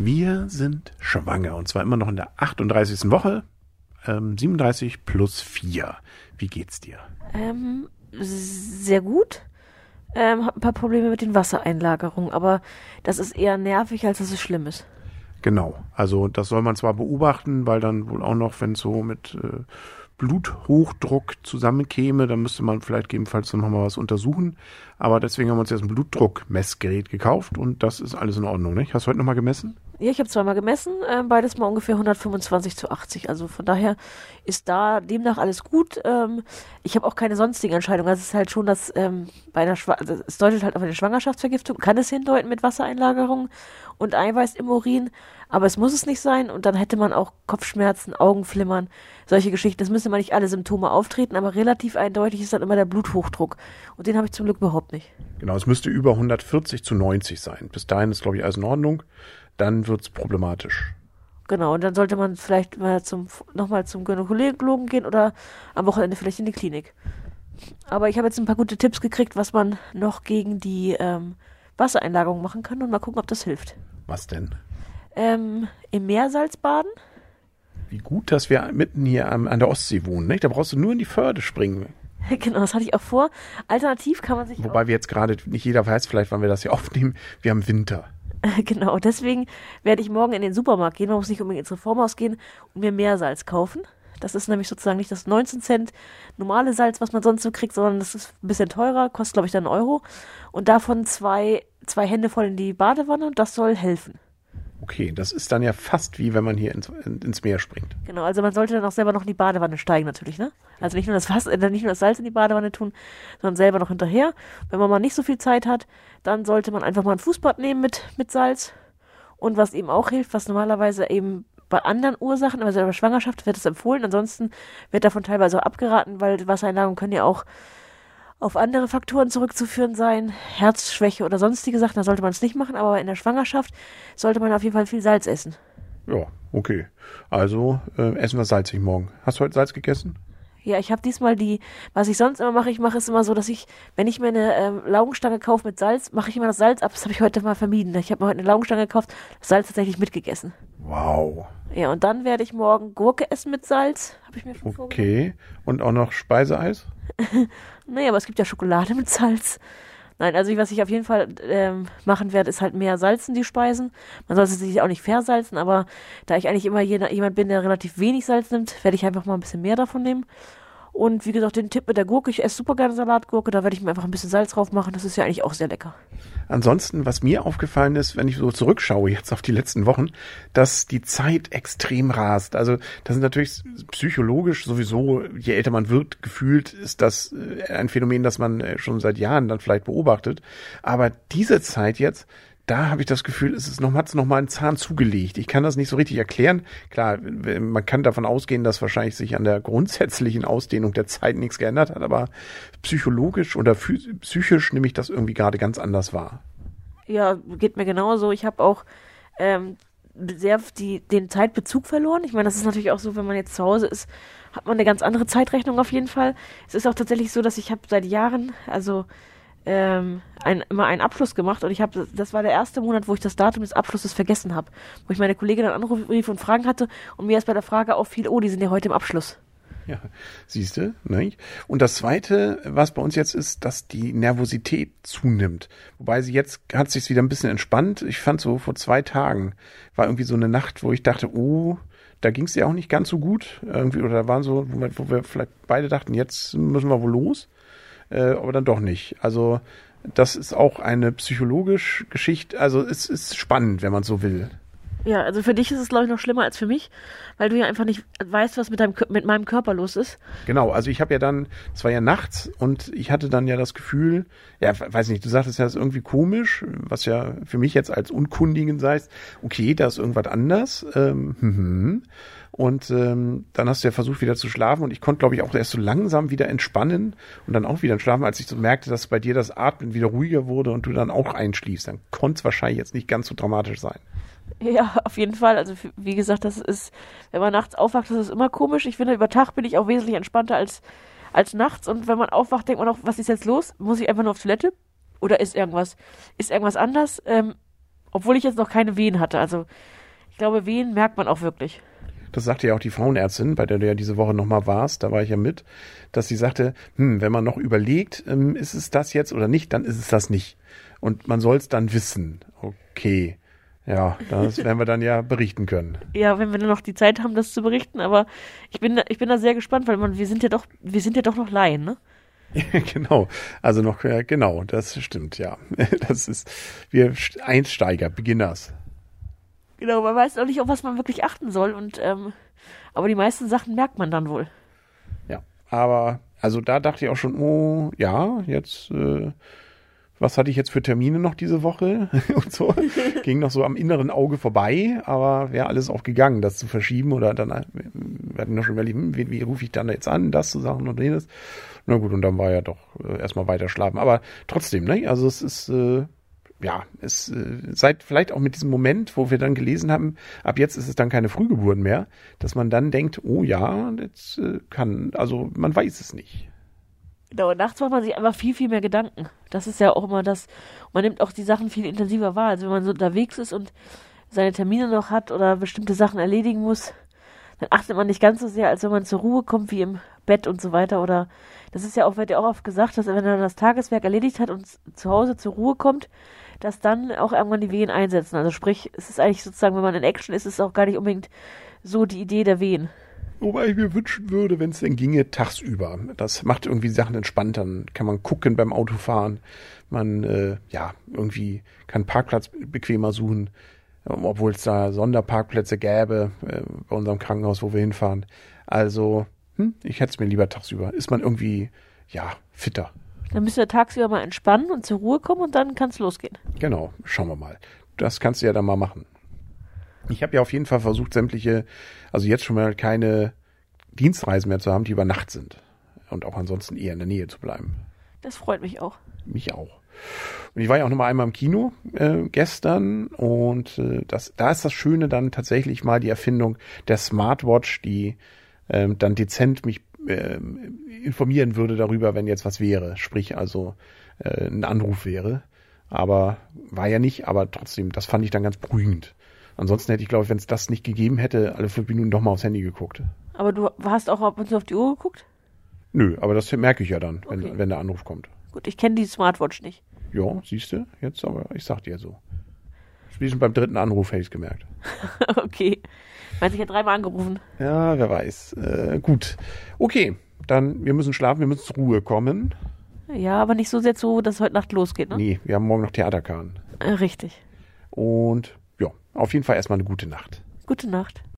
Wir sind schwanger und zwar immer noch in der 38. Woche, ähm, 37 plus 4. Wie geht's dir? Ähm, sehr gut. Ähm, hab ein paar Probleme mit den Wassereinlagerungen, aber das ist eher nervig, als dass es schlimm ist. Genau, also das soll man zwar beobachten, weil dann wohl auch noch, wenn so mit äh, Bluthochdruck zusammenkäme, dann müsste man vielleicht gegebenenfalls noch mal was untersuchen. Aber deswegen haben wir uns jetzt ein Blutdruckmessgerät gekauft und das ist alles in Ordnung. Nicht? Hast du heute noch mal gemessen? Ja, ich habe zweimal gemessen, äh, beides mal ungefähr 125 zu 80. Also von daher ist da demnach alles gut. Ähm, ich habe auch keine sonstigen Entscheidungen. Also es ist halt schon, dass ähm, bei einer Schwa also es deutet halt auf eine Schwangerschaftsvergiftung, kann es hindeuten mit Wassereinlagerung und Eiweiß im Urin, aber es muss es nicht sein und dann hätte man auch Kopfschmerzen, Augenflimmern, solche Geschichten. Das müssen mal nicht alle Symptome auftreten, aber relativ eindeutig ist dann immer der Bluthochdruck und den habe ich zum Glück überhaupt nicht. Genau, es müsste über 140 zu 90 sein. Bis dahin ist, glaube ich, alles in Ordnung. Dann wird's problematisch. Genau, und dann sollte man vielleicht mal zum, nochmal zum Gynäkologen gehen oder am Wochenende vielleicht in die Klinik. Aber ich habe jetzt ein paar gute Tipps gekriegt, was man noch gegen die ähm, Wassereinlagerung machen kann und mal gucken, ob das hilft. Was denn? Ähm, Im Meersalz baden. Wie gut, dass wir mitten hier am, an der Ostsee wohnen. Nicht? Da brauchst du nur in die Förde springen. Genau, das hatte ich auch vor. Alternativ kann man sich. Wobei wir jetzt gerade, nicht jeder weiß vielleicht, wann wir das hier aufnehmen, wir haben Winter. Genau, deswegen werde ich morgen in den Supermarkt gehen. Man muss nicht unbedingt ins Reformhaus gehen und mir Meersalz kaufen. Das ist nämlich sozusagen nicht das 19 Cent normale Salz, was man sonst so kriegt, sondern das ist ein bisschen teurer, kostet glaube ich dann einen Euro. Und davon zwei, zwei Hände voll in die Badewanne und das soll helfen. Okay, das ist dann ja fast wie wenn man hier ins, ins Meer springt. Genau, also man sollte dann auch selber noch in die Badewanne steigen natürlich, ne? Also nicht nur das Wasser, äh, nicht nur das Salz in die Badewanne tun, sondern selber noch hinterher. Wenn man mal nicht so viel Zeit hat, dann sollte man einfach mal ein Fußbad nehmen mit, mit Salz. Und was eben auch hilft, was normalerweise eben bei anderen Ursachen, also bei Schwangerschaft wird es empfohlen, ansonsten wird davon teilweise auch abgeraten, weil Wassereinlagerungen können ja auch auf andere Faktoren zurückzuführen sein, Herzschwäche oder sonstige Sachen, da sollte man es nicht machen, aber in der Schwangerschaft sollte man auf jeden Fall viel Salz essen. Ja, okay. Also äh, essen wir salzig morgen. Hast du heute Salz gegessen? Ja, ich habe diesmal die, was ich sonst immer mache, ich mache es immer so, dass ich, wenn ich mir eine ähm, Laugenstange kaufe mit Salz, mache ich immer das Salz ab. Das habe ich heute mal vermieden. Ich habe mir heute eine Laugenstange gekauft, das Salz tatsächlich mitgegessen. Wow. Ja, und dann werde ich morgen Gurke essen mit Salz. Habe ich mir schon Okay. Und auch noch Speiseeis? nee, aber es gibt ja Schokolade mit Salz. Nein, also was ich auf jeden Fall ähm, machen werde, ist halt mehr salzen die Speisen. Man sollte sich auch nicht versalzen, aber da ich eigentlich immer jemand bin, der relativ wenig Salz nimmt, werde ich einfach mal ein bisschen mehr davon nehmen. Und wie gesagt, den Tipp mit der Gurke, ich esse super gerne Salatgurke, da werde ich mir einfach ein bisschen Salz drauf machen. Das ist ja eigentlich auch sehr lecker. Ansonsten, was mir aufgefallen ist, wenn ich so zurückschaue jetzt auf die letzten Wochen, dass die Zeit extrem rast. Also das ist natürlich psychologisch sowieso, je älter man wird, gefühlt ist das äh, ein Phänomen, das man äh, schon seit Jahren dann vielleicht beobachtet. Aber diese Zeit jetzt, da habe ich das Gefühl, es ist noch, hat es noch mal einen Zahn zugelegt. Ich kann das nicht so richtig erklären. Klar, man kann davon ausgehen, dass wahrscheinlich sich an der grundsätzlichen Ausdehnung der Zeit nichts geändert hat, aber psychologisch oder psychisch nehme ich das irgendwie gerade ganz anders wahr. Ja, geht mir genauso. Ich habe auch ähm, sehr die, den Zeitbezug verloren. Ich meine, das ist natürlich auch so, wenn man jetzt zu Hause ist, hat man eine ganz andere Zeitrechnung auf jeden Fall. Es ist auch tatsächlich so, dass ich habe seit Jahren, also ähm, ein, immer einen Abschluss gemacht und ich habe, das war der erste Monat, wo ich das Datum des Abschlusses vergessen habe, wo ich meine Kollegin dann anrief und Fragen hatte und mir erst bei der Frage auffiel, oh, die sind ja heute im Abschluss. Ja, siehst du, ne? Und das zweite, was bei uns jetzt ist, dass die Nervosität zunimmt. Wobei sie jetzt hat sich wieder ein bisschen entspannt. Ich fand so vor zwei Tagen war irgendwie so eine Nacht, wo ich dachte, oh, da ging es ja auch nicht ganz so gut. Irgendwie, oder da waren so, wo wir, wo wir vielleicht beide dachten, jetzt müssen wir wohl los äh, aber dann doch nicht. Also das ist auch eine psychologische Geschichte. Also es ist spannend, wenn man so will. Ja, also für dich ist es, glaube ich, noch schlimmer als für mich, weil du ja einfach nicht weißt, was mit, deinem, mit meinem Körper los ist. Genau, also ich habe ja dann, es war ja nachts und ich hatte dann ja das Gefühl, ja, weiß nicht, du sagtest ja, das ist irgendwie komisch, was ja für mich jetzt als Unkundigen heißt, okay, da ist irgendwas anders. Ähm, hm, hm. Und ähm, dann hast du ja versucht, wieder zu schlafen. Und ich konnte, glaube ich, auch erst so langsam wieder entspannen und dann auch wieder schlafen, als ich so merkte, dass bei dir das Atmen wieder ruhiger wurde und du dann auch einschließt. Dann konnte es wahrscheinlich jetzt nicht ganz so dramatisch sein. Ja, auf jeden Fall. Also wie gesagt, das ist, wenn man nachts aufwacht, das ist immer komisch. Ich finde, über Tag bin ich auch wesentlich entspannter als, als nachts. Und wenn man aufwacht, denkt man auch, was ist jetzt los? Muss ich einfach nur auf Toilette? Oder ist irgendwas, ist irgendwas anders? Ähm, Obwohl ich jetzt noch keine Wehen hatte. Also ich glaube, Wehen merkt man auch wirklich. Das sagte ja auch die Frauenärztin, bei der du ja diese Woche nochmal warst, da war ich ja mit, dass sie sagte, hm, wenn man noch überlegt, ähm, ist es das jetzt oder nicht, dann ist es das nicht. Und man soll es dann wissen. Okay. Ja, das werden wir dann ja berichten können. Ja, wenn wir dann noch die Zeit haben, das zu berichten, aber ich bin, ich bin da sehr gespannt, weil man, wir sind ja doch, wir sind ja doch noch Laien, ne? genau. Also noch, ja, genau, das stimmt, ja. Das ist, wir Einsteiger, Beginners. Genau, man weiß auch nicht, auf was man wirklich achten soll und, ähm, aber die meisten Sachen merkt man dann wohl. Ja, aber, also da dachte ich auch schon, oh, ja, jetzt, äh, was hatte ich jetzt für Termine noch diese Woche und so. Ging noch so am inneren Auge vorbei, aber wäre alles auch gegangen, das zu verschieben oder dann, äh, wir hatten noch schon überlegt, hm, wie, wie rufe ich dann jetzt an, das zu sagen und jenes. Na gut, und dann war ja doch äh, erstmal weiter schlafen. Aber trotzdem, ne, also es ist, äh, ja, es äh, seit vielleicht auch mit diesem Moment, wo wir dann gelesen haben, ab jetzt ist es dann keine Frühgeburt mehr, dass man dann denkt, oh ja, jetzt äh, kann, also man weiß es nicht. Genau, nachts macht man sich einfach viel, viel mehr Gedanken. Das ist ja auch immer das, man nimmt auch die Sachen viel intensiver wahr. Also wenn man so unterwegs ist und seine Termine noch hat oder bestimmte Sachen erledigen muss, dann achtet man nicht ganz so sehr, als wenn man zur Ruhe kommt, wie im Bett und so weiter. Oder das ist ja auch, wird ja auch oft gesagt, dass wenn er das Tageswerk erledigt hat und zu Hause zur Ruhe kommt, dass dann auch irgendwann die Wehen einsetzen. Also sprich, es ist eigentlich sozusagen, wenn man in Action ist, ist es auch gar nicht unbedingt so die Idee der Wehen. Wobei ich mir wünschen würde, wenn es denn ginge, tagsüber. Das macht irgendwie Sachen entspannter. Dann kann man gucken beim Autofahren. Man, äh, ja, irgendwie kann Parkplatz bequemer suchen. Obwohl es da Sonderparkplätze gäbe äh, bei unserem Krankenhaus, wo wir hinfahren. Also, hm, ich hätte es mir lieber tagsüber. Ist man irgendwie, ja, fitter. Dann müssen wir tagsüber mal entspannen und zur Ruhe kommen und dann kann es losgehen. Genau, schauen wir mal. Das kannst du ja dann mal machen. Ich habe ja auf jeden Fall versucht, sämtliche, also jetzt schon mal keine Dienstreisen mehr zu haben, die über Nacht sind. Und auch ansonsten eher in der Nähe zu bleiben. Das freut mich auch. Mich auch. Und ich war ja auch noch mal einmal im Kino äh, gestern und äh, das, da ist das Schöne dann tatsächlich mal die Erfindung der Smartwatch, die ähm, dann dezent mich äh, informieren würde darüber, wenn jetzt was wäre. Sprich also äh, ein Anruf wäre. Aber war ja nicht, aber trotzdem, das fand ich dann ganz beruhigend. Ansonsten hätte ich, glaube ich, wenn es das nicht gegeben hätte, alle fünf Minuten doch mal aufs Handy geguckt. Aber du hast auch ab und zu auf die Uhr geguckt? Nö, aber das merke ich ja dann, wenn, Okay. wenn der Anruf kommt. Gut, ich kenne die Smartwatch nicht. Ja, siehst du, jetzt aber, ich sag dir so. Spätestens beim dritten Anruf hätte ich gemerkt. okay. Meinst du, ich hätte dreimal angerufen? Ja, wer weiß. Äh, gut. Okay, dann, wir müssen schlafen, wir müssen zur Ruhe kommen. Ja, aber nicht so sehr zu, dass es heute Nacht losgeht, ne? Nee, wir haben morgen noch Theaterkarten. Äh, richtig. Und auf jeden Fall erstmal eine gute Nacht. Gute Nacht.